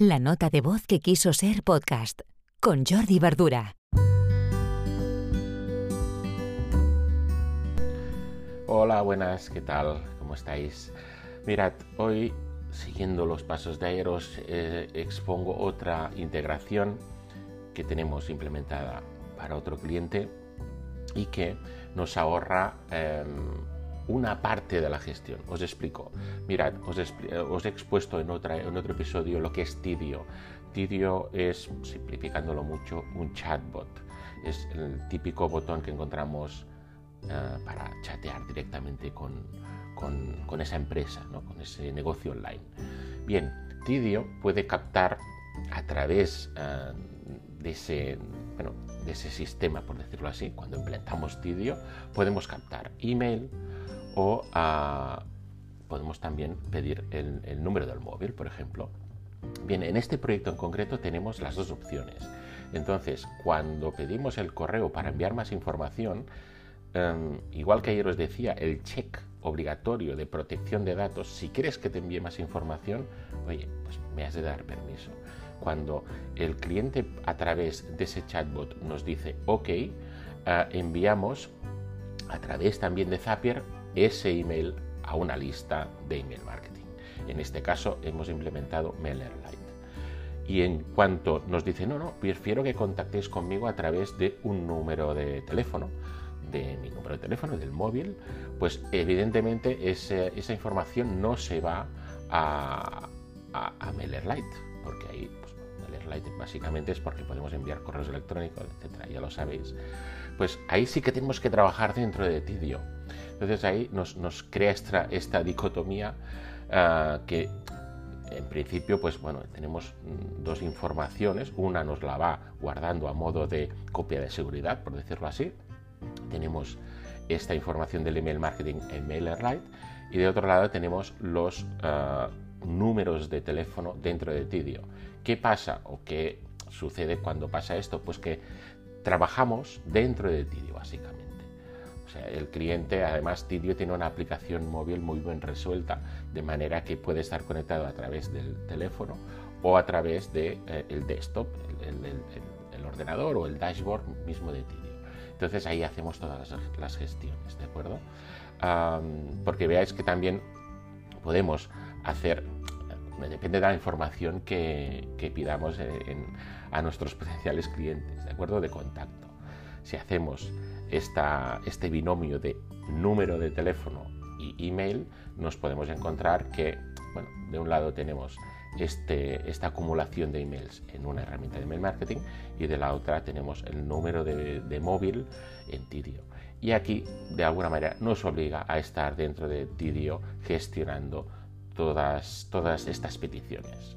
La nota de voz que quiso ser podcast con Jordi Verdura. Hola, buenas, ¿qué tal? ¿Cómo estáis? Mirad, hoy, siguiendo los pasos de Aeros, eh, expongo otra integración que tenemos implementada para otro cliente y que nos ahorra em, una parte de la gestión. Os explico. Mirad, os, he expuesto en, otro episodio lo que es Tidio. Tidio es, simplificándolo mucho, un chatbot. Es el típico botón que encontramos eh, para chatear directamente con, con, esa empresa, ¿no? con ese negocio online. Bien, Tidio puede captar a través eh, de ese bueno, de ese sistema, por decirlo así, cuando implementamos Tidio, podemos captar email, o podemos también pedir el, número del móvil, por ejemplo. Bien, en este proyecto en concreto tenemos las dos opciones. Entonces, cuando pedimos el correo para enviar más información, em, igual que ayer os decía, el check obligatorio de protección de datos, si quieres que te envíe más información, oye, pues me has de dar permiso. Cuando el cliente a través de ese chatbot nos dice OK, eh, enviamos a través también de Zapier ese email a una lista de email marketing. En este caso hemos implementado MailerLite. Y en cuanto nos dice, no, no, prefiero que contactéis conmigo a través de un número de teléfono, de mi número de teléfono, del móvil, pues evidentemente esa información no se va a, a, MailerLite, porque ahí pues, MailerLite básicamente es porque podemos enviar correos electrónicos, etcétera, ya lo sabéis. Pues ahí sí que tenemos que trabajar dentro de Tidio. Entonces ahí nos, crea esta, dicotomía ah, que en principio, pues bueno, tenemos mm, dos informaciones. Una nos la va guardando a modo de copia de seguridad, por decirlo así. Tenemos esta información del email marketing en MailerLite y de otro lado tenemos los ah, números de teléfono dentro de Tidio. ¿Qué pasa o qué sucede cuando pasa esto? Pues que trabajamos dentro de Tidio, básicamente el cliente, además, Tidio tiene una aplicación móvil muy bien resuelta, de manera que puede estar conectado a través del teléfono o a través del de, eh, desktop, el, ordenador o el dashboard mismo de Tidio. Entonces ahí hacemos todas las, gestiones, ¿de acuerdo? porque veáis que también podemos hacer, eh, depende de la información que, pidamos a nuestros potenciales clientes, ¿de acuerdo? De contacto. Si hacemos este binomio de número de teléfono y email, nos podemos encontrar que, bueno, de un lado tenemos este, esta acumulación de emails en una herramienta de email marketing y de la otra tenemos el número de, móvil en Tidio. Y aquí, de alguna manera, nos obliga a estar dentro de Tidio gestionando todas, todas estas peticiones.